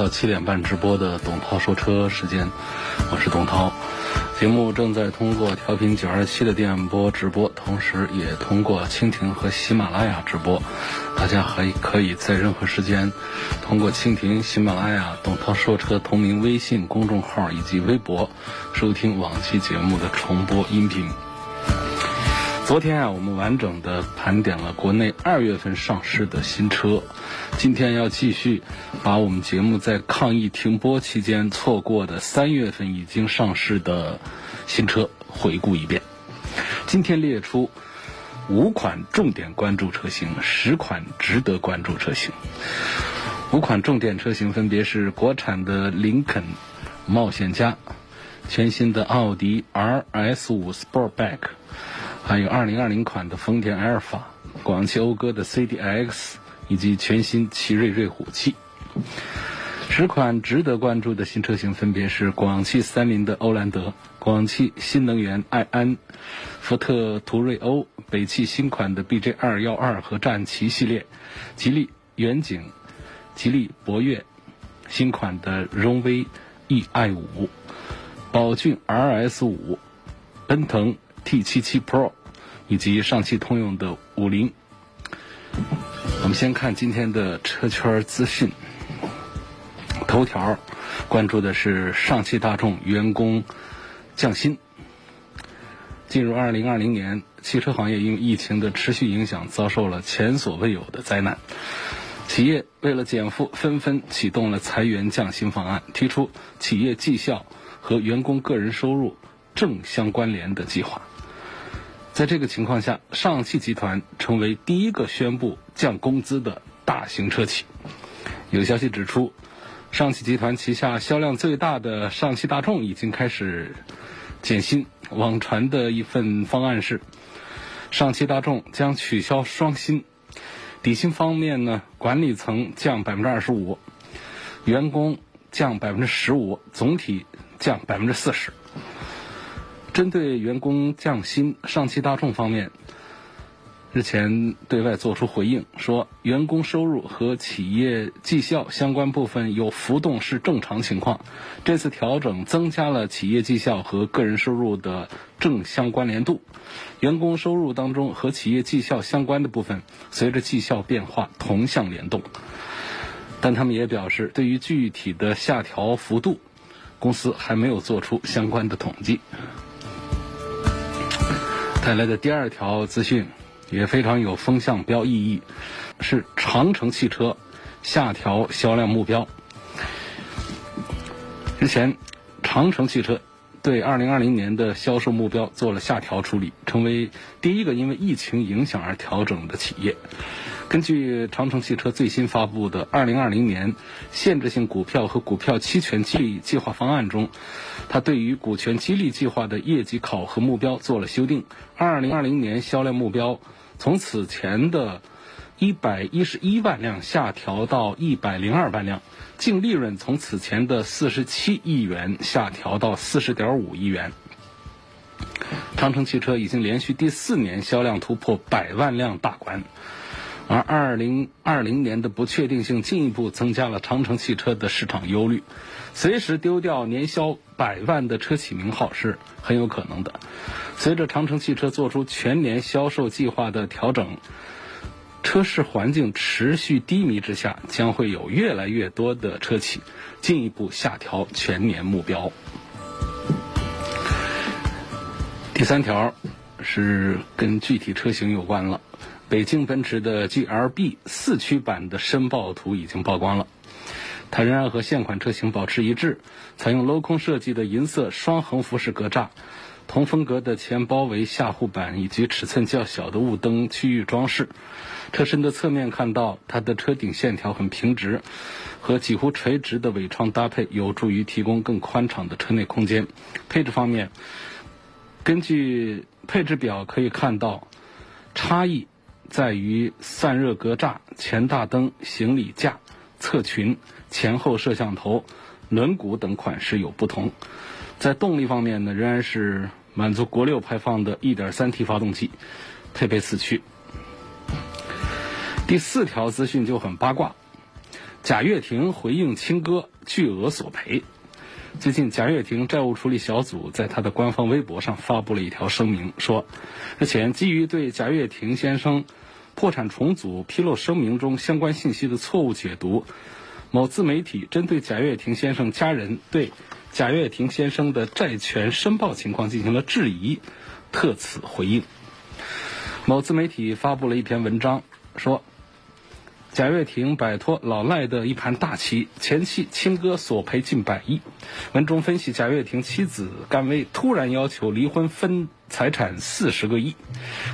到七点半直播的董涛说车时间，我是董涛。节目正在通过调频九二七的电波直播，同时也通过蜻蜓和喜马拉雅直播。大家还可以在任何时间通过蜻蜓、喜马拉雅、董涛说车同名微信公众号以及微博收听往期节目的重播音频。昨天啊，我们完整的盘点了国内二月份上市的新车。今天要继续把我们节目在抗疫停播期间错过的三月份已经上市的新车回顾一遍。今天列出五款重点关注车型，十款值得关注车型。五款重点车型分别是国产的林肯冒险家、全新的奥迪 RS5 Sportback。还有2020款的丰田埃尔法、广汽讴歌的 CDX 以及全新奇瑞瑞虎7。十款值得关注的新车型分别是广汽三菱的欧蓝德、广汽新能源埃安、福特途锐欧、北汽新款的 BJ212 和战旗系列、吉利远景、吉利博越、新款的荣威 EI5、宝骏 RS5、奔腾 T77 Pro。以及上汽通用的五菱。我们先看今天的车圈资讯。头条关注的是上汽大众员工降薪。进入二零二零年，汽车行业因疫情的持续影响，遭受了前所未有的灾难。企业为了减负，纷纷启动了裁员降薪方案，提出企业绩效和员工个人收入正相关联的计划。在这个情况下，上汽集团成为第一个宣布降工资的大型车企。有消息指出，上汽集团旗下销量最大的上汽大众已经开始减薪。网传的一份方案是，上汽大众将取消双薪，底薪方面呢，管理层降百分之二十五，员工降百分之十五，总体降百分之四十。针对员工降薪，上汽大众方面日前对外作出回应，说员工收入和企业绩效相关部分有浮动是正常情况。这次调整增加了企业绩效和个人收入的正相关联度。员工收入当中和企业绩效相关的部分，随着绩效变化同向联动。但他们也表示，对于具体的下调幅度，公司还没有做出相关的统计。带来的第二条资讯也非常有风向标意义，是长城汽车下调销量目标。之前，长城汽车对二零二零年的销售目标做了下调处理，成为第一个因为疫情影响而调整的企业。根据长城汽车最新发布的2020年限制性股票和股票期权激励计划方案中，它对于股权激励计划的业绩考核目标做了修订。2020年销量目标从此前的111万辆下调到102万辆，净利润从此前的47亿元下调到40.5亿元。长城汽车已经连续第四年销量突破百万辆大关。而二零二零年的不确定性进一步增加了长城汽车的市场忧虑，随时丢掉年销百万的车企名号是很有可能的。随着长城汽车做出全年销售计划的调整，车市环境持续低迷之下，将会有越来越多的车企进一步下调全年目标。第三条是跟具体车型有关了。北京奔驰的 GLB 四驱版的申报图已经曝光了，它仍然和现款车型保持一致，采用镂空设计的银色双横幅式格栅，同风格的前包围下护板以及尺寸较小的雾灯区域装饰。车身的侧面看到，它的车顶线条很平直，和几乎垂直的尾窗搭配，有助于提供更宽敞的车内空间。配置方面，根据配置表可以看到，差异。在于散热格栅、前大灯、行李架、侧裙、前后摄像头、轮毂等款式有不同。在动力方面呢，仍然是满足国六排放的 1.3T 发动机，配备四驱。第四条资讯就很八卦，贾跃亭回应亲哥巨额索赔。最近，贾跃亭债务处理小组在他的官方微博上发布了一条声明，说日前基于对贾跃亭先生。破产重组披露声明中相关信息的错误解读，某自媒体针对贾跃亭先生家人对贾跃亭先生的债权申报情况进行了质疑，特此回应。某自媒体发布了一篇文章，说贾跃亭摆脱老赖的一盘大棋，前妻亲哥索赔近百亿。文中分析贾跃亭妻子甘薇突然要求离婚分。财产四十个亿，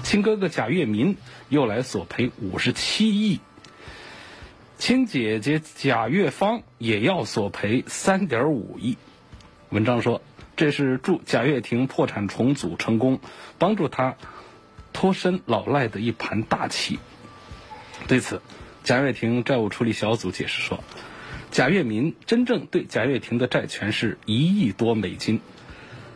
亲哥哥贾跃民又来索赔五十七亿，亲姐姐贾跃芳也要索赔三点五亿。文章说，这是祝贾跃亭破产重组成功，帮助他脱身老赖的一盘大棋。对此，贾跃亭债务处理小组解释说，贾跃民真正对贾跃亭的债权是一亿多美金。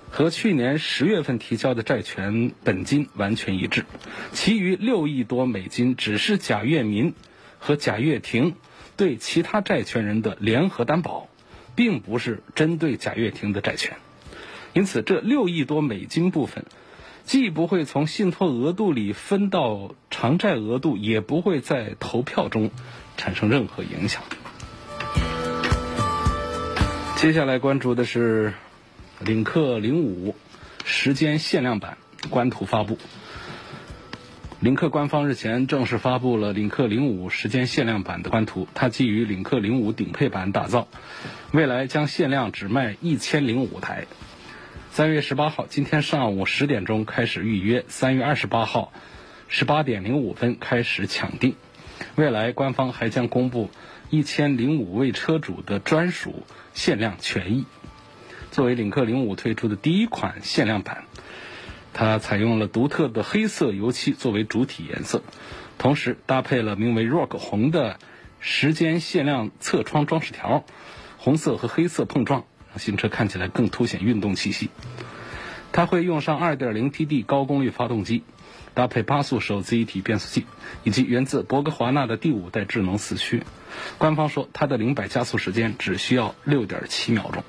和去年十月份提交的债权本金完全一致，其余六亿多美金只是贾跃民和贾跃亭对其他债权人的联合担保，并不是针对贾跃亭的债权。因此，这六亿多美金部分既不会从信托额度里分到偿债额度，也不会在投票中产生任何影响。接下来关注的是。领克零五时间限量版官图发布。领克官方日前正式发布了领克零五时间限量版的官图，它基于领克零五顶配版打造，未来将限量只卖一千零五台。三月十八号，今天上午十点钟开始预约，三月二十八号十八点零五分开始抢订。未来官方还将公布一千零五位车主的专属限量权益。作为领克零五推出的第一款限量版，它采用了独特的黑色油漆作为主体颜色，同时搭配了名为 Rock 红的时间限量侧窗装饰条，红色和黑色碰撞，新车看起来更凸显运动气息。它会用上 2.0T-D 高功率发动机，搭配八速手自一体变速器，以及源自博格华纳的第五代智能四驱。官方说，它的零百加速时间只需要6.7秒钟。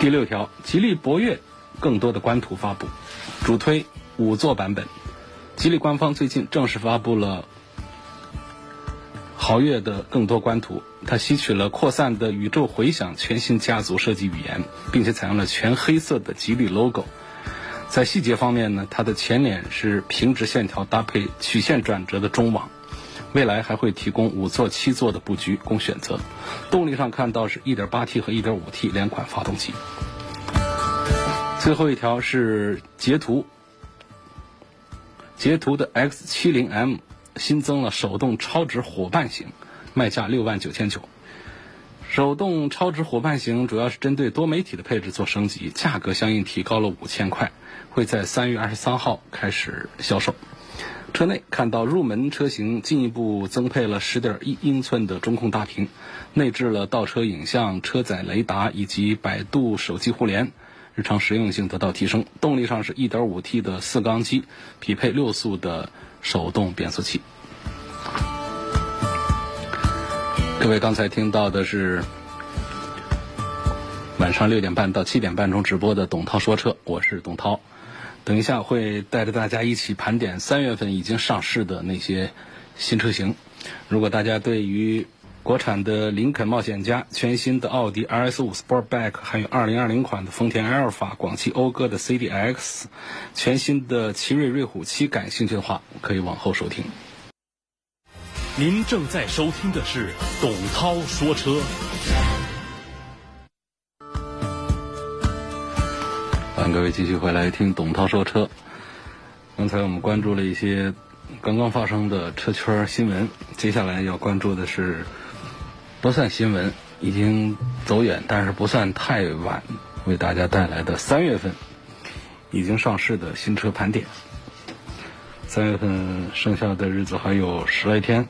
第六条，吉利博越更多的官图发布，主推五座版本。吉利官方最近正式发布了豪越的更多官图，它吸取了扩散的宇宙回响全新家族设计语言，并且采用了全黑色的吉利 logo。在细节方面呢，它的前脸是平直线条搭配曲线转折的中网。未来还会提供五座、七座的布局供选择。动力上看到是 1.8T 和 1.5T 两款发动机。最后一条是捷途，捷途的 X70M 新增了手动超值伙伴型，卖价六万九千九。手动超值伙伴型主要是针对多媒体的配置做升级，价格相应提高了五千块，会在三月二十三号开始销售。车内看到入门车型进一步增配了十点一英寸的中控大屏，内置了倒车影像、车载雷达以及百度手机互联，日常实用性得到提升。动力上是一点五 T 的四缸机，匹配六速的手动变速器。各位刚才听到的是晚上六点半到七点半中直播的董涛说车，我是董涛。等一下会带着大家一起盘点三月份已经上市的那些新车型。如果大家对于国产的林肯冒险家、全新的奥迪 RS5 Sportback，还有2020款的丰田埃尔法、广汽讴歌的 CDX，全新的奇瑞瑞虎7，感兴趣的话可以往后收听。您正在收听的是董涛说车。欢迎各位继续回来听董涛说车。刚才我们关注了一些刚刚发生的车圈新闻，接下来要关注的是。不算新闻，已经走远，但是不算太晚，为大家带来的三月份已经上市的新车盘点。三月份剩下的日子还有十来天，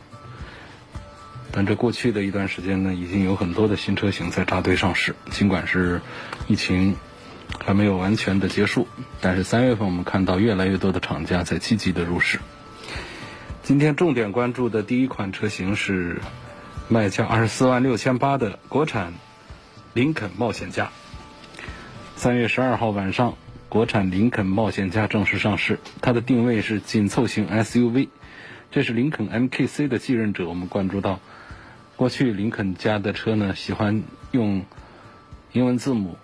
但这过去的一段时间呢，已经有很多的新车型在扎堆上市。尽管是疫情还没有完全的结束，但是三月份我们看到越来越多的厂家在积极的入市。今天重点关注的第一款车型是。卖价二十四万六千八的国产林肯冒险家，三月十二号晚上，国产林肯冒险家正式上市。它的定位是紧凑型 SUV，这是林肯 MKC 的继任者。我们关注到，过去林肯家的车呢，喜欢用英文字母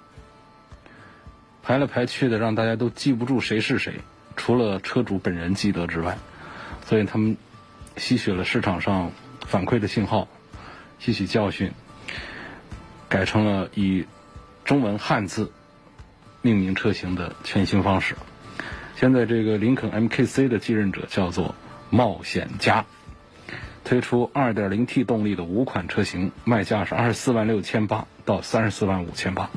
排来排去的，让大家都记不住谁是谁，除了车主本人记得之外，所以他们吸取了市场上反馈的信号。吸取教训，改成了以中文汉字命名车型的全新方式。现在这个林肯 MKC 的继任者叫做冒险家，推出 2.0T 动力的五款车型，卖价是二十四万六千八到三十四万五千八。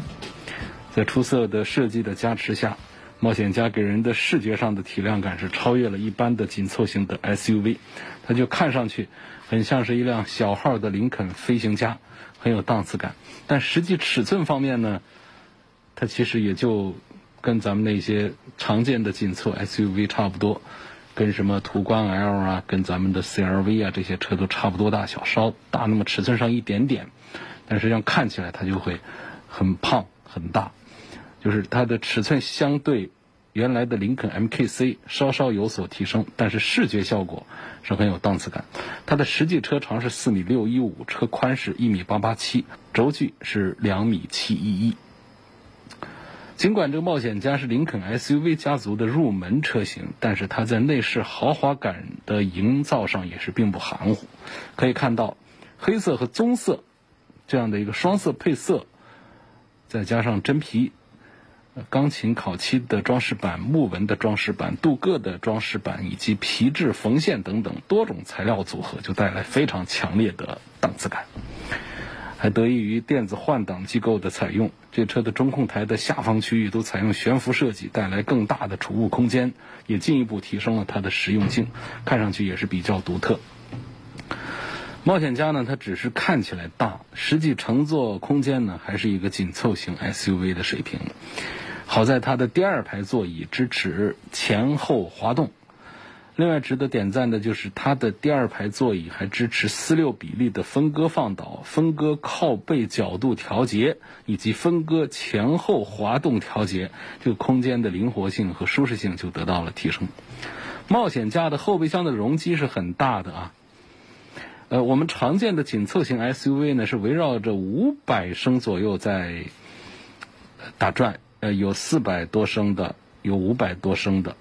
在出色的设计的加持下，冒险家给人的视觉上的体量感是超越了一般的紧凑型的 SUV，它就看上去。很像是一辆小号的林肯飞行家，很有档次感。但实际尺寸方面呢，它其实也就跟咱们那些常见的紧凑 SUV 差不多，跟什么途观 L 啊，跟咱们的 CRV 啊这些车都差不多大小，稍大那么尺寸上一点点。但实际上看起来它就会很胖很大，就是它的尺寸相对。原来的林肯 MKC 稍稍有所提升，但是视觉效果是很有档次感。它的实际车长是四米六一五，车宽是一米八八七，轴距是两米七一一。尽管这个冒险家是林肯 SUV 家族的入门车型，但是它在内饰豪华感的营造上也是并不含糊。可以看到，黑色和棕色这样的一个双色配色，再加上真皮。钢琴烤漆的装饰板、木纹的装饰板、镀铬的装饰板以及皮质缝线等等多种材料组合，就带来非常强烈的档次感。还得益于电子换挡机构的采用，这车的中控台的下方区域都采用悬浮设计，带来更大的储物空间，也进一步提升了它的实用性，看上去也是比较独特。冒险家呢，它只是看起来大，实际乘坐空间呢，还是一个紧凑型 SUV 的水平。好在它的第二排座椅支持前后滑动，另外值得点赞的就是它的第二排座椅还支持四六比例的分割放倒、分割靠背角度调节以及分割前后滑动调节，这个空间的灵活性和舒适性就得到了提升。冒险家的后备箱的容积是很大的啊，呃，我们常见的紧凑型 SUV 呢是围绕着五百升左右在打转。呃，有四百多升的，有五百多升的，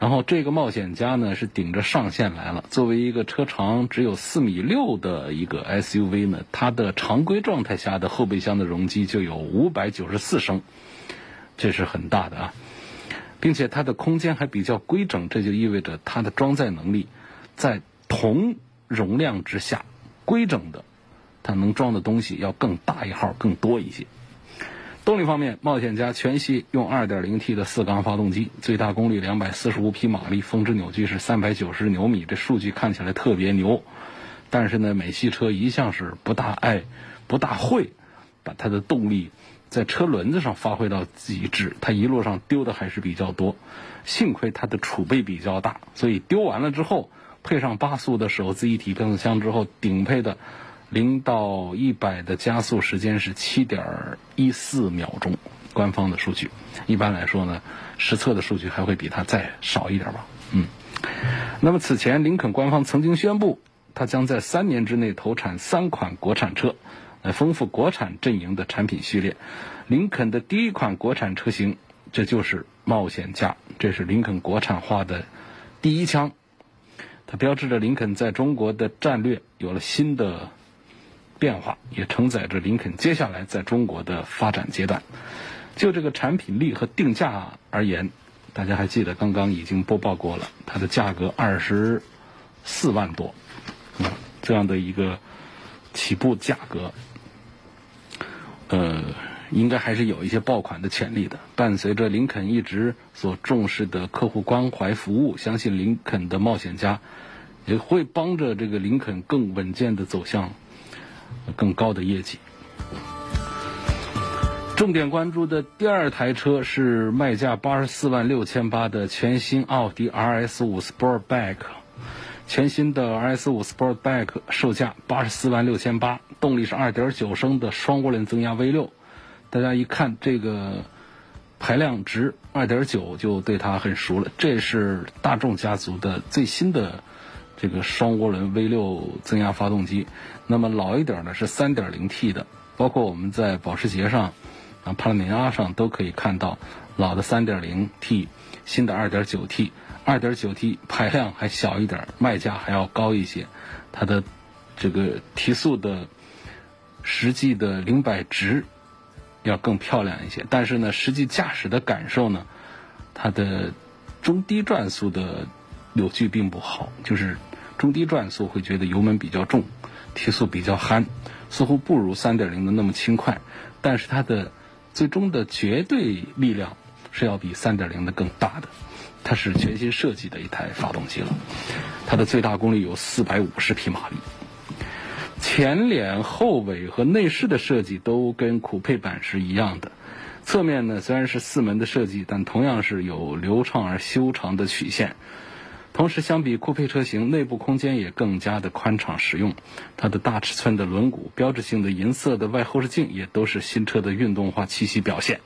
然后这个冒险家呢是顶着上限来了。作为一个车长只有四米六的一个 SUV 呢，它的常规状态下的后备箱的容积就有五百九十四升，这是很大的啊，并且它的空间还比较规整，这就意味着它的装载能力在同容量之下，规整的，它能装的东西要更大一号，更多一些。动力方面，冒险家全系用 2.0T 的四缸发动机，最大功率245匹马力，峰值扭矩是390牛米，这数据看起来特别牛。但是呢，美系车一向是不大爱、不大会把它的动力在车轮子上发挥到极致，它一路上丢的还是比较多。幸亏它的储备比较大，所以丢完了之后，配上八速的手自一体变速箱之后，顶配的。零到一百的加速时间是七点一四秒钟，官方的数据。一般来说呢，实测的数据还会比它再少一点吧。嗯。那么此前林肯官方曾经宣布，它将在三年之内投产三款国产车，来丰富国产阵营的产品序列。林肯的第一款国产车型，这就是冒险家，这是林肯国产化的第一枪。它标志着林肯在中国的战略有了新的变化，也承载着林肯接下来在中国的发展阶段。就这个产品力和定价而言，大家还记得刚刚已经播报过了，它的价格二十四万多，这样的一个起步价格，呃，应该还是有一些爆款的潜力的。伴随着林肯一直所重视的客户关怀服务，相信林肯的冒险家也会帮着这个林肯更稳健的走向更高的业绩。重点关注的第二台车是卖价八十四万六千八的全新奥迪 RS 五 Sportback。全新的 RS 五 Sportback 售价八十四万六千八，动力是二点九升的双涡轮增压 V 六。大家一看这个排量值二点九，就对它很熟了。这是大众家族的最新的这个双涡轮 V 六增压发动机。那么老一点的是三点零 T 的，包括我们在保时捷上。啊，帕拉梅拉上都可以看到老的 3.0T，新的 2.9T，2.9T 排量还小一点，卖价还要高一些，它的这个提速的实际的零百值要更漂亮一些，但是呢，实际驾驶的感受呢，它的中低转速的扭矩并不好，就是中低转速会觉得油门比较重，提速比较憨，似乎不如3.0的那么轻快，但是它的最终的绝对力量是要比3.0的更大的，它是全新设计的一台发动机了，它的最大功率有450匹马力，前脸、后尾和内饰的设计都跟酷配版是一样的，侧面呢虽然是四门的设计，但同样是有流畅而修长的曲线。同时，相比酷配车型，内部空间也更加的宽敞实用。它的大尺寸的轮毂、标志性的银色的外后视镜，也都是新车的运动化气息表现。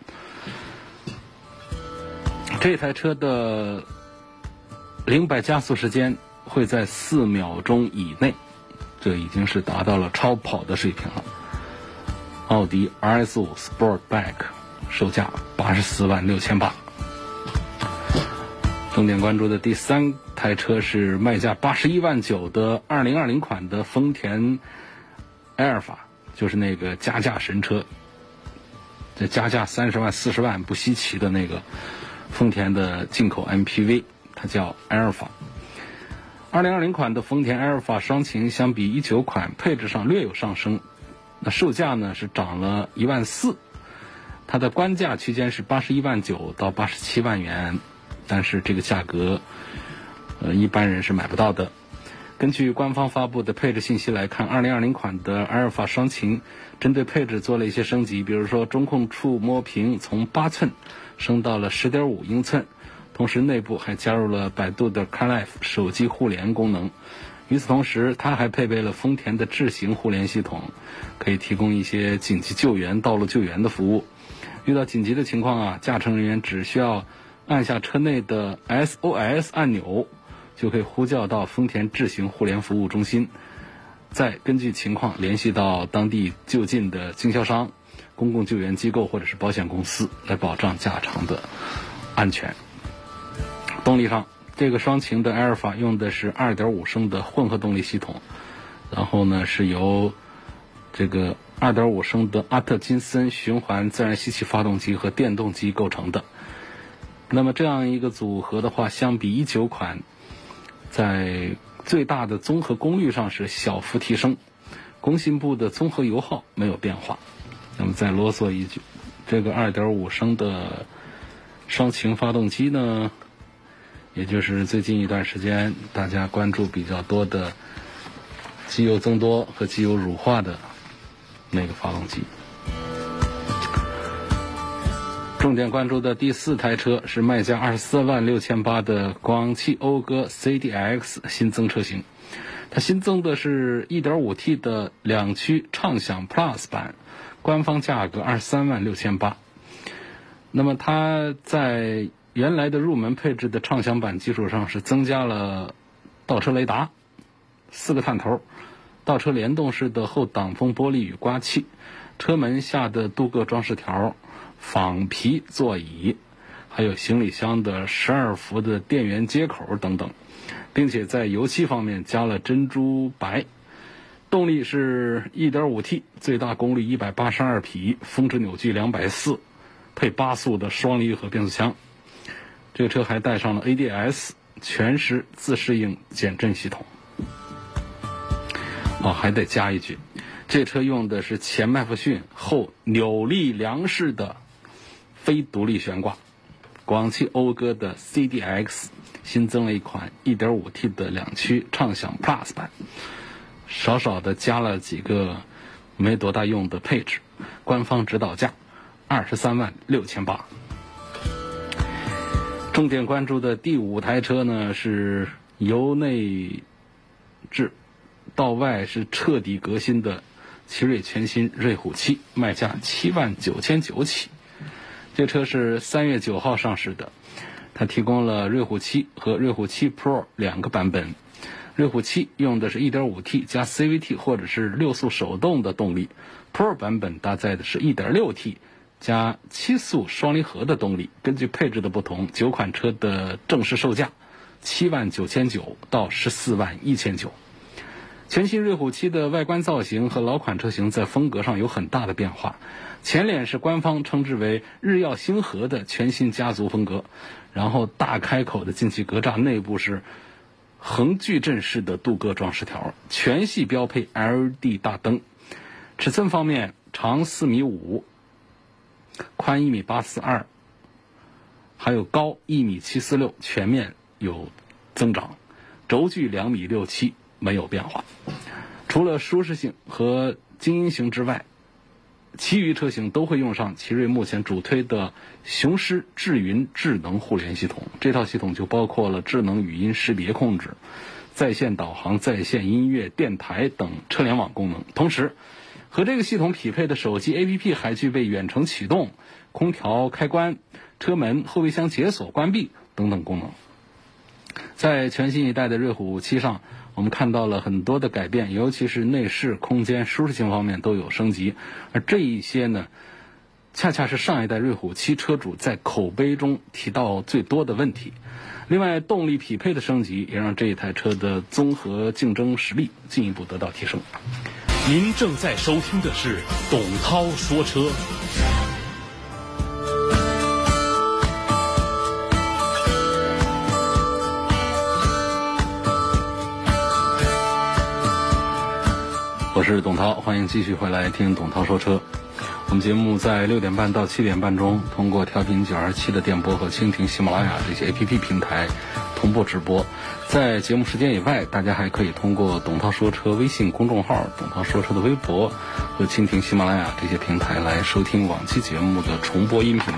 这台车的零百加速时间会在四秒钟以内，这已经是达到了超跑的水平了。奥迪 RS5 Sportback 售价八十四万六千八。重点关注的第三台车是卖价八十一万九的二零二零款的丰田埃尔法，就是那个加价神车，这加价三十万四十万不稀奇的那个丰田的进口 MPV，它叫埃尔法。二零二零款的丰田埃尔法双擎相比一九款配置上略有上升，那售价呢是涨了一万四，它的官价区间是八十一万九到八十七万元。但是这个价格，呃，一般人是买不到的。根据官方发布的配置信息来看，2020款的阿尔法双擎针对配置做了一些升级，比如说中控触摸屏从八寸升到了十点五英寸，同时内部还加入了百度的 CarLife 手机互联功能。与此同时，它还配备了丰田的智行互联系统，可以提供一些紧急救援、道路救援的服务。遇到紧急的情况啊，驾乘人员只需要。按下车内的 SOS 按钮，就可以呼叫到丰田智行互联服务中心，再根据情况联系到当地就近的经销商、公共救援机构或者是保险公司，来保障驾乘的安全。动力上，这个双擎的埃尔法用的是2.5升的混合动力系统，然后呢是由这个2.5升的阿特金森循环自然吸气发动机和电动机构成的。那么这样一个组合的话，相比一九款，在最大的综合功率上是小幅提升，工信部的综合油耗没有变化。那么再啰嗦一句，这个二点五升的双擎发动机呢，也就是最近一段时间大家关注比较多的机油增多和机油乳化的那个发动机。重点关注的第四台车是卖价二十四万六千八的广汽讴歌 CDX 新增车型，它新增的是一点五 T 的两驱畅享 Plus 版，官方价格二十三万六千八。那么它在原来的入门配置的畅享版基础上是增加了倒车雷达、四个探头，倒车联动式的后挡风玻璃雨刮器，车门下的镀铬装饰条，仿皮座椅，还有行李箱的十二伏的电源接口等等，并且在油漆方面加了珍珠白。动力是 1.5T，最大功率182匹，峰值扭矩240，配八速的双离合变速箱。这个车还带上了 ADS 全时自适应减震系统。哦，还得加一句，这车用的是前麦弗逊后扭力梁式的非独立悬挂。广汽讴歌的 CDX 新增了一款 1.5T 的两驱畅享 Plus 版。少少的加了几个没多大用的配置，官方指导价二十三万六千八。重点关注的第五台车呢是由内至到外是彻底革新的奇瑞全新瑞虎七，卖价七万九千九起。这车是三月九号上市的，它提供了瑞虎七和瑞虎七 Pro 两个版本。瑞虎七用的是 1.5T 加 CVT 或者是六速手动的动力，Pro 版本搭载的是 1.6T 加七速双离合的动力。根据配置的不同，九款车的正式售价七万九千九到十四万一千九。全新瑞虎七的外观造型和老款车型在风格上有很大的变化。前脸是官方称之为日耀星河的全新家族风格，然后大开口的进气格栅内部是。横矩阵式的镀铬装饰条，全系标配 LED 大灯。尺寸方面，长四米五，宽一米八四二，还有高一米七四六，全面有增长。轴距两米六七，没有变化。除了舒适性和精英型之外。其余车型都会用上奇瑞目前主推的雄狮智云智能互联系统，这套系统就包括了智能语音识别控制、在线导航、在线音乐、电台等车联网功能。同时，和这个系统匹配的手机 APP 还具备远程启动、空调开关、车门、后备箱解锁关闭等等功能。在全新一代的瑞虎七上。我们看到了很多的改变，尤其是内饰、空间、舒适性方面都有升级，而这一些呢，恰恰是上一代瑞虎七车主在口碑中提到最多的问题。另外，动力匹配的升级也让这一台车的综合竞争实力进一步得到提升。您正在收听的是董涛说车。我是董涛，欢迎继续回来听董涛说车。我们节目在六点半到七点半中，通过调频九二七的电波和蜻蜓、喜马拉雅这些 A P P 平台同步直播。在节目时间以外，大家还可以通过董涛说车微信公众号、董涛说车的微博和蜻蜓、喜马拉雅这些平台来收听往期节目的重播音频。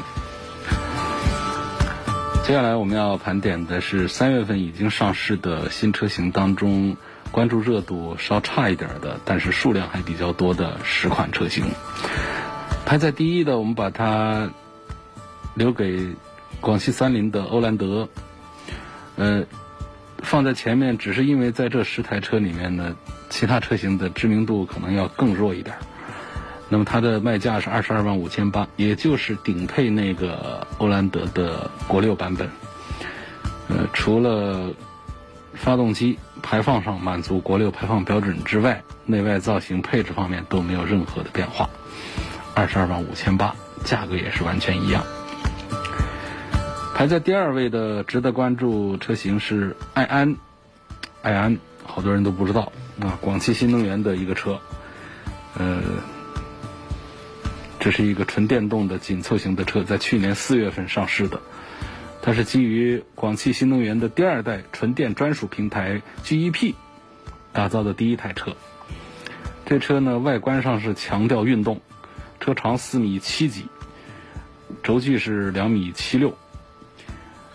接下来我们要盘点的是三月份已经上市的新车型当中。关注热度稍差一点的，但是数量还比较多的十款车型，排在第一的，我们把它留给广汽三菱的欧蓝德。呃，放在前面，只是因为在这十台车里面呢，其他车型的知名度可能要更弱一点。那么它的卖价是二十二万五千八，也就是顶配那个欧蓝德的国六版本。呃，除了发动机。排放上满足国六排放标准之外，内外造型配置方面都没有任何的变化。二十二万五千八，价格也是完全一样。排在第二位的值得关注车型是爱安，爱安好多人都不知道啊，广汽新能源的一个车，呃，这是一个纯电动的紧凑型的车，在去年四月份上市的。它是基于广汽新能源的第二代纯电专属平台 GEP 打造的第一台车。这车呢，外观上是强调运动，车长四米七几，轴距是两米七六。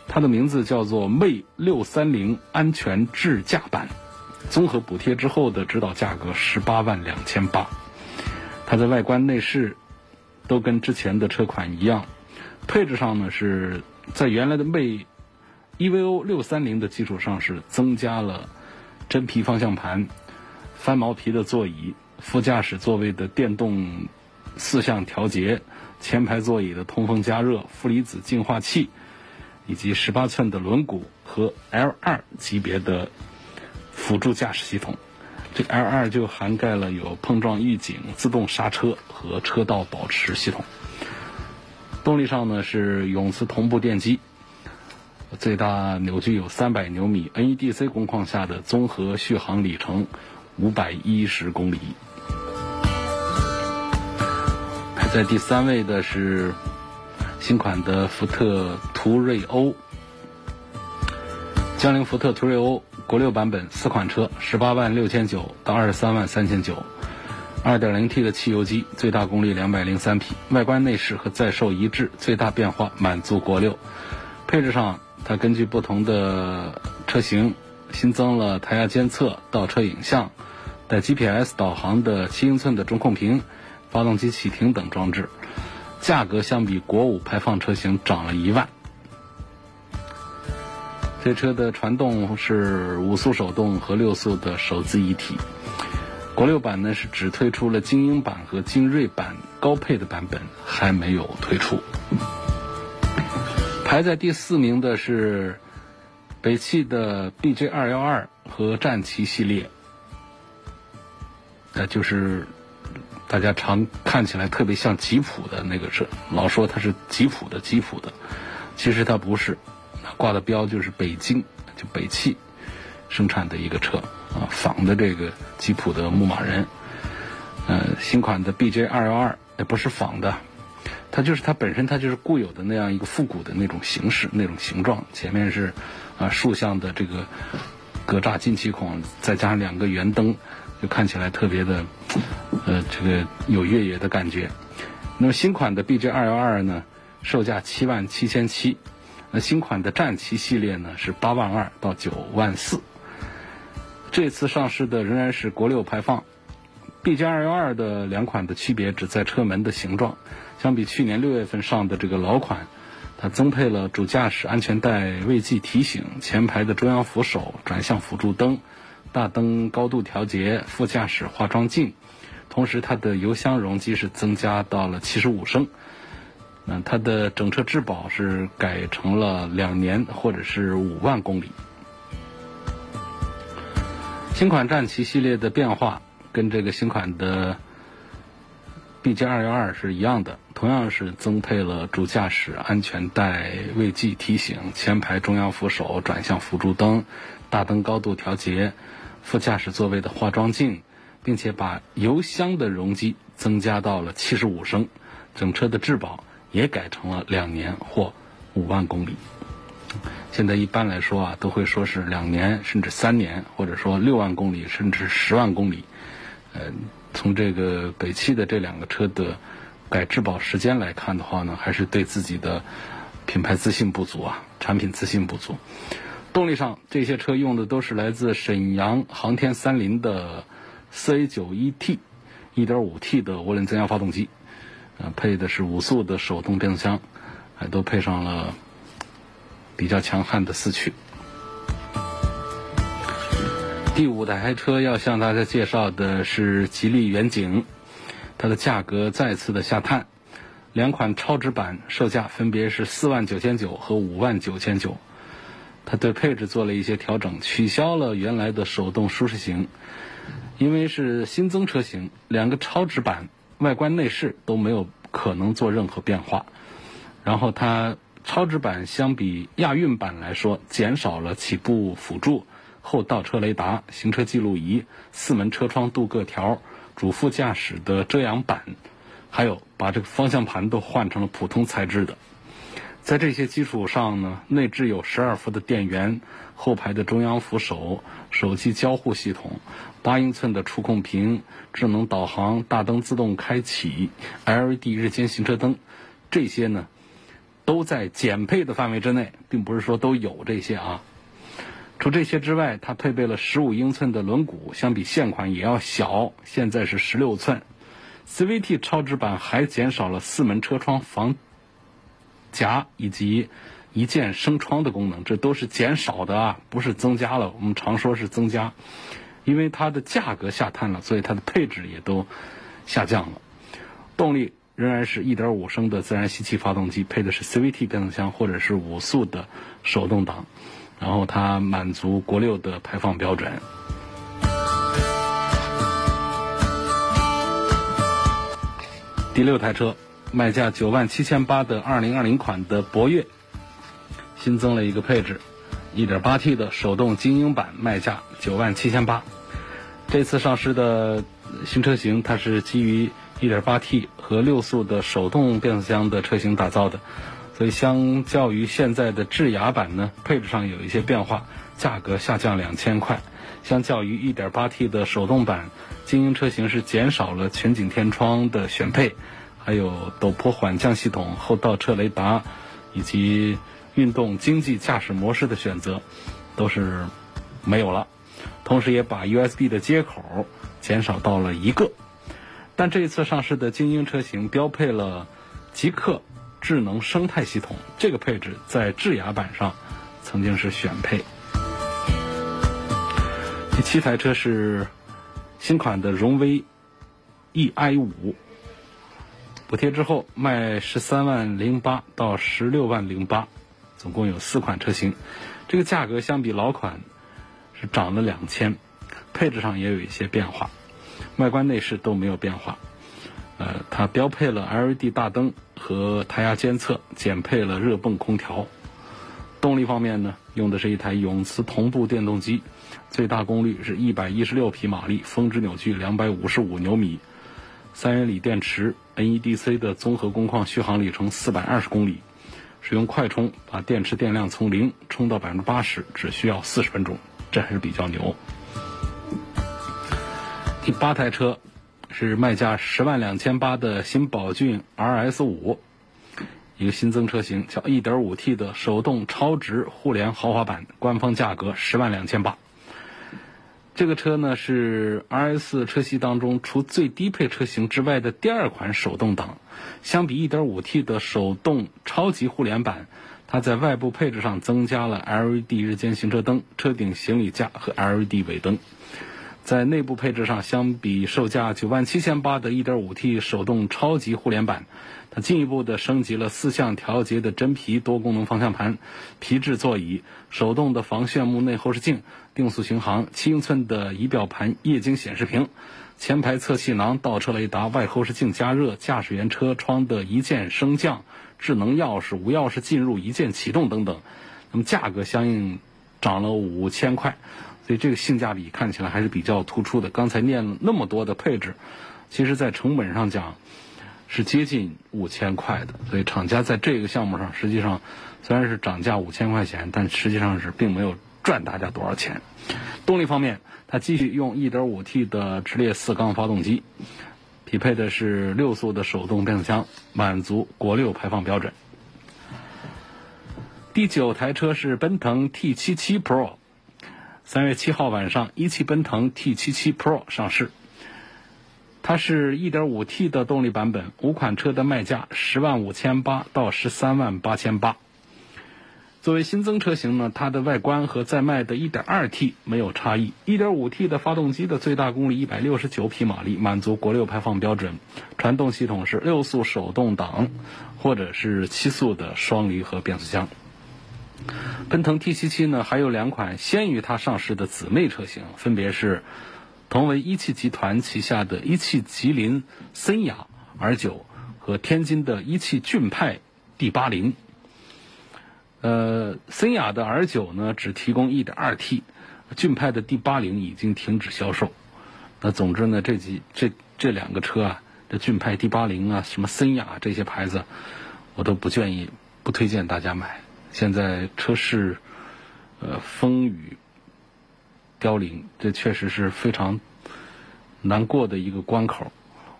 它的名字叫做魅六三零安全智驾版，综合补贴之后的指导价格十八万两千八。它的外观内饰都跟之前的车款一样，配置上呢是。在原来的魅 EVO 六三零的基础上，是增加了真皮方向盘、翻毛皮的座椅、副驾驶座位的电动四项调节、前排座椅的通风加热、负离子净化器，以及十八寸的轮毂和 L 二级别的辅助驾驶系统。这个 L 二就涵盖了有碰撞预警、自动刹车和车道保持系统。动力上呢是永磁同步电机，最大扭矩有三百牛米，NEDC 工况下的综合续航里程五百一十公里。排在第三位的是新款的福特途锐欧，江铃福特途锐欧国六版本四款车，十八万六千九到二十三万三千九。2.0T 的汽油机，最大功率203匹，外观内饰和在售一致，最大变化满足国六。配置上，它根据不同的车型新增了胎压监测、倒车影像、带 GPS 导航的七英寸的中控屏、发动机启停等装置。价格相比国五排放车型涨了一万。这车的传动是五速手动和六速的手自一体。国六版呢是只推出了精英版和精锐版高配的版本，还没有推出。排在第四名的是北汽的 BJ 二幺二和战旗系列，呃，就是大家常看起来特别像吉普的那个车，老说它是吉普的吉普的，其实它不是，挂的标就是北京，就北汽。生产的一个车。啊，仿的这个吉普的牧马人，呃，新款的 BJ 二幺二也不是仿的，它就是它本身它就是固有的那样一个复古的那种形式、那种形状。前面是啊竖向的这个格栅进气孔，再加上两个圆灯，就看起来特别的呃这个有越野的感觉。那么新款的 BJ 二幺二呢，售价七万七千七，那新款的战旗系列呢是八万二到九万四。这次上市的仍然是国六排放，BJ 二幺二的两款的区别只在车门的形状，相比去年六月份上的这个老款，它增配了主驾驶安全带未系提醒、前排的中央扶手、转向辅助灯、大灯高度调节、副驾驶化妆镜，同时它的油箱容积是增加到了七十五升，嗯它的整车质保是改成了两年或者是五万公里。新款战旗系列的变化跟这个新款的 BJ 二幺二是一样的，同样是增配了主驾驶安全带未系提醒、前排中央扶手、转向辅助灯、大灯高度调节、副驾驶座位的化妆镜，并且把油箱的容积增加到了七十五升，整车的质保也改成了两年或五万公里。现在一般来说啊，都会说是两年甚至三年，或者说六万公里甚至十万公里。呃，从这个北汽的这两个车的改质保时间来看的话呢，还是对自己的品牌自信不足啊，产品自信不足。动力上，这些车用的都是来自沈阳航天三菱的四 A 九一 T 一点五 T 的涡轮增压发动机，呃，配的是五速的手动变速箱，还都配上了。比较强悍的四驱。第五台车要向大家介绍的是吉利远景，它的价格再次的下探，两款超值版售价分别是四万九千九和五万九千九。它对配置做了一些调整，取消了原来的手动舒适型，因为是新增车型，两个超值版外观内饰都没有可能做任何变化。然后它。超值版相比亚运版来说，减少了起步辅助、后倒车雷达、行车记录仪、四门车窗镀铬条、主副驾驶的遮阳板，还有把这个方向盘都换成了普通材质的。在这些基础上呢，内置有十二伏的电源、后排的中央扶手、手机交互系统、八英寸的触控屏、智能导航、大灯自动开启、LED 日间行车灯，这些呢。都在减配的范围之内，并不是说都有这些啊。除这些之外，它配备了十五英寸的轮毂，相比现款也要小，现在是十六寸。CVT 超值版还减少了四门车窗防夹以及一键升窗的功能，这都是减少的啊，不是增加了。我们常说是增加，因为它的价格下探了，所以它的配置也都下降了。动力仍然是1.5升的自然吸气发动机，配的是 CVT 变速箱或者是五速的手动挡，然后它满足国六的排放标准。第六台车，卖价九万七千八的2020款的博越，新增了一个配置，1.8T 的手动精英版，卖价九万七千八。这次上市的新车型，它是基于 1.8T 和六速的手动变速箱的车型打造的，所以相较于现在的智雅版呢，配置上有一些变化，价格下降两千块。相较于 1.8T 的手动版，精英车型是减少了全景天窗的选配，还有陡坡缓降系统、后倒车雷达以及运动经济驾驶模式的选择都是没有了。同时也把 USB 的接口减少到了一个。但这一次上市的精英车型标配了极客智能生态系统，这个配置在智雅版上曾经是选配。第七台车是新款的荣威 eI 五，补贴之后卖十三万零八到十六万零八，总共有四款车型。这个价格相比老款是涨了两千，配置上也有一些变化，外观内饰都没有变化。呃，它标配了 LED 大灯和胎压监测，减配了热泵空调。动力方面呢，用的是一台永磁同步电动机。最大功率是一百一十六匹马力，峰值扭矩两百五十五牛米，三元锂电池，NEDC 的综合工况续航里程四百二十公里，使用快充把电池电量从零充到百分之八十只需要四十分钟，这还是比较牛。第八台车是卖价十万两千八的新宝骏 RS 五，一个新增车型，叫一点五 T 的手动超值互联豪华版，官方价格十万两千八。这个车呢是 RS 车系当中除最低配车型之外的第二款手动挡。相比 1.5T 的手动超级互联版，它在外部配置上增加了 LED 日间行车灯、车顶行李架和 LED 尾灯。在内部配置上，相比售价九万七千八的 1.5T 手动超级互联版，它进一步的升级了四项调节的真皮多功能方向盘、皮质座椅、手动的防眩目内后视镜。定速巡航，七英寸的仪表盘液晶显示屏，前排侧气囊、倒车雷达、外后视镜加热、驾驶员车窗的一键升降、智能钥匙、无钥匙进入、一键启动等等。那么价格相应涨了五千块，所以这个性价比看起来还是比较突出的。刚才念了那么多的配置，其实在成本上讲是接近五千块的。所以厂家在这个项目上实际上虽然是涨价五千块钱，但实际上是并没有。赚大家多少钱？动力方面，它继续用 1.5T 的直列四缸发动机，匹配的是六速的手动变速箱，满足国六排放标准。第九台车是奔腾 T77 Pro，三月七号晚上，一汽奔腾 T77 Pro 上市。它是一点五 T 的动力版本，五款车的卖价十万五千八到十三万八千八。作为新增车型呢，它的外观和在卖的 1.2T 没有差异。1.5T 的发动机的最大功率169匹马力，满足国六排放标准。传动系统是六速手动挡，或者是七速的双离合变速箱。奔腾 T77 呢，还有两款先于它上市的姊妹车型，分别是同为一汽集团旗下的一汽吉林森雅 R9 和天津的一汽骏派 D80。呃，森雅的 R 九呢，只提供 1.2T，骏派的 D80 已经停止销售。那总之呢，这几这这两个车啊，这骏派 D80 啊，什么森雅这些牌子，我都不建议、不推荐大家买。现在车市呃风雨凋零，这确实是非常难过的一个关口。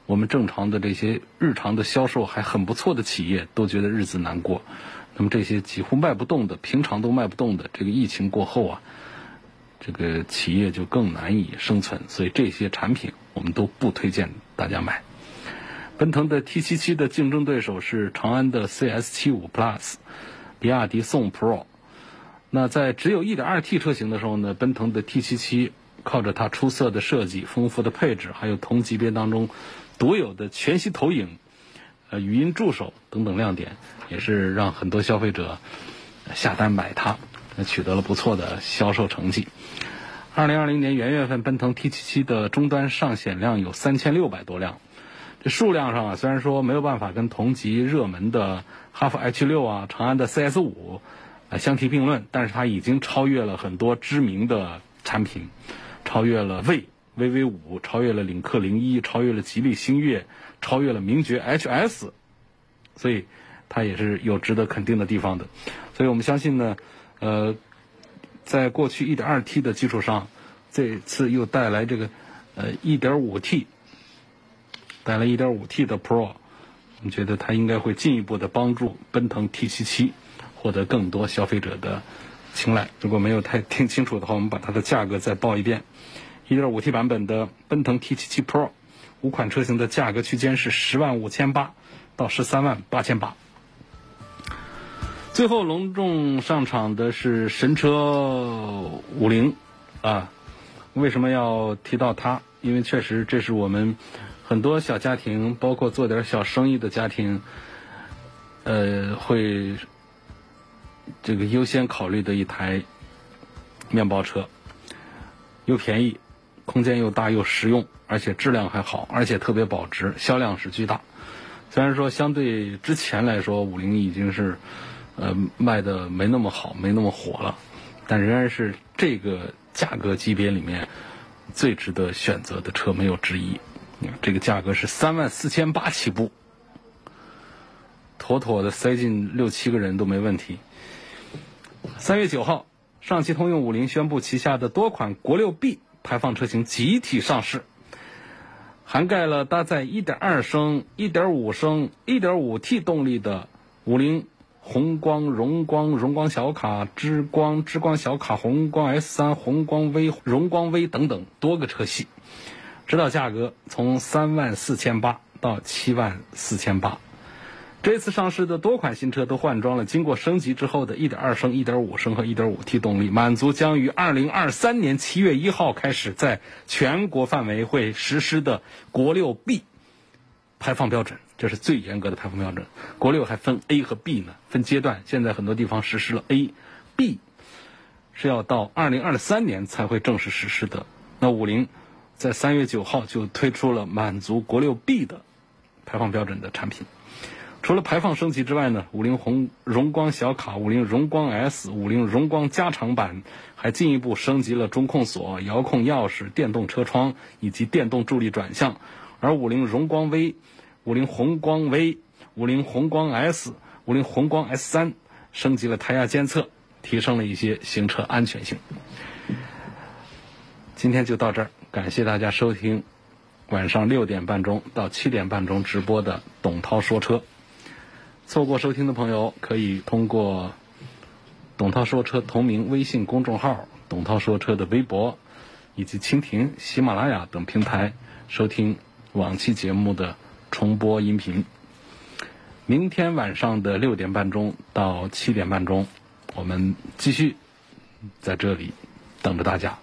我们正常的这些日常的销售还很不错的企业，都觉得日子难过。那么这些几乎卖不动的，平常都卖不动的，这个疫情过后啊，这个企业就更难以生存，所以这些产品我们都不推荐大家买。奔腾的 T77 的竞争对手是长安的 CS75 Plus，比亚迪宋 Pro。那在只有 1.2T 车型的时候呢，奔腾的 T77 靠着它出色的设计、丰富的配置，还有同级别当中独有的全息投影、呃语音助手等等亮点，也是让很多消费者下单买它，取得了不错的销售成绩。2020年元月份，奔腾 T77 的终端上显量有3600多辆。这数量上啊，虽然说没有办法跟同级热门的哈弗 H6 啊、长安的 CS5。啊，相提并论，但是它已经超越了很多知名的产品，超越了魏 VV 五，超越了领克零一，超越了吉利星越，超越了名爵 HS，所以它也是有值得肯定的地方的。所以我们相信呢，呃，在过去一点二 T 的基础上，这次又带来这个呃一点五 T，带来一点五 T 的 Pro，我们觉得它应该会进一步的帮助奔腾 T 七七。获得更多消费者的青睐。如果没有太听清楚的话，我们把它的价格再报一遍：1.5T 版本的奔腾 T77 Pro，五款车型的价格区间是十万五千八到十三万八千八。最后隆重上场的是神车五菱啊！为什么要提到它？因为确实这是我们很多小家庭，包括做点小生意的家庭，呃，会。这个优先考虑的一台面包车，又便宜，空间又大又实用，而且质量还好，而且特别保值，销量是巨大。虽然说相对之前来说，五菱已经是呃卖的没那么好，没那么火了，但仍然是这个价格级别里面最值得选择的车，没有之一。这个价格是三万四千八起步，妥妥的塞进六七个人都没问题。三月九号，上汽通用五菱宣布旗下的多款国六 B 排放车型集体上市，涵盖了搭载1.2升、1.5升、1.5T 动力的五菱宏光、荣光、荣光小卡、之光、之光小卡、宏光 S3、宏光 V、荣光 V 等等多个车系，指导价格从三万四千八到七万四千八。这次上市的多款新车都换装了经过升级之后的1.2升、1.5升和 1.5T 动力，满足将于2023年7月1号开始在全国范围会实施的国六 B 排放标准。这是最严格的排放标准。国六还分 A 和 B 呢，分阶段。现在很多地方实施了 A，B 是要到2023年才会正式实施的。那五菱在3月9号就推出了满足国六 B 的排放标准的产品。除了排放升级之外呢，五菱宏荣光小卡、五菱荣光 S、五菱荣光加长版还进一步升级了中控锁、遥控钥匙、电动车窗以及电动助力转向。而五菱荣光 V、五菱宏光 V、五菱宏光 S、五菱宏光 S 三升级了胎压监测，提升了一些行车安全性。今天就到这儿，感谢大家收听晚上六点半钟到七点半钟直播的董涛说车。错过收听的朋友，可以通过“董涛说车”同名微信公众号、“董涛说车”的微博，以及蜻蜓、喜马拉雅等平台收听往期节目的重播音频。明天晚上的六点半钟到七点半钟，我们继续在这里等着大家。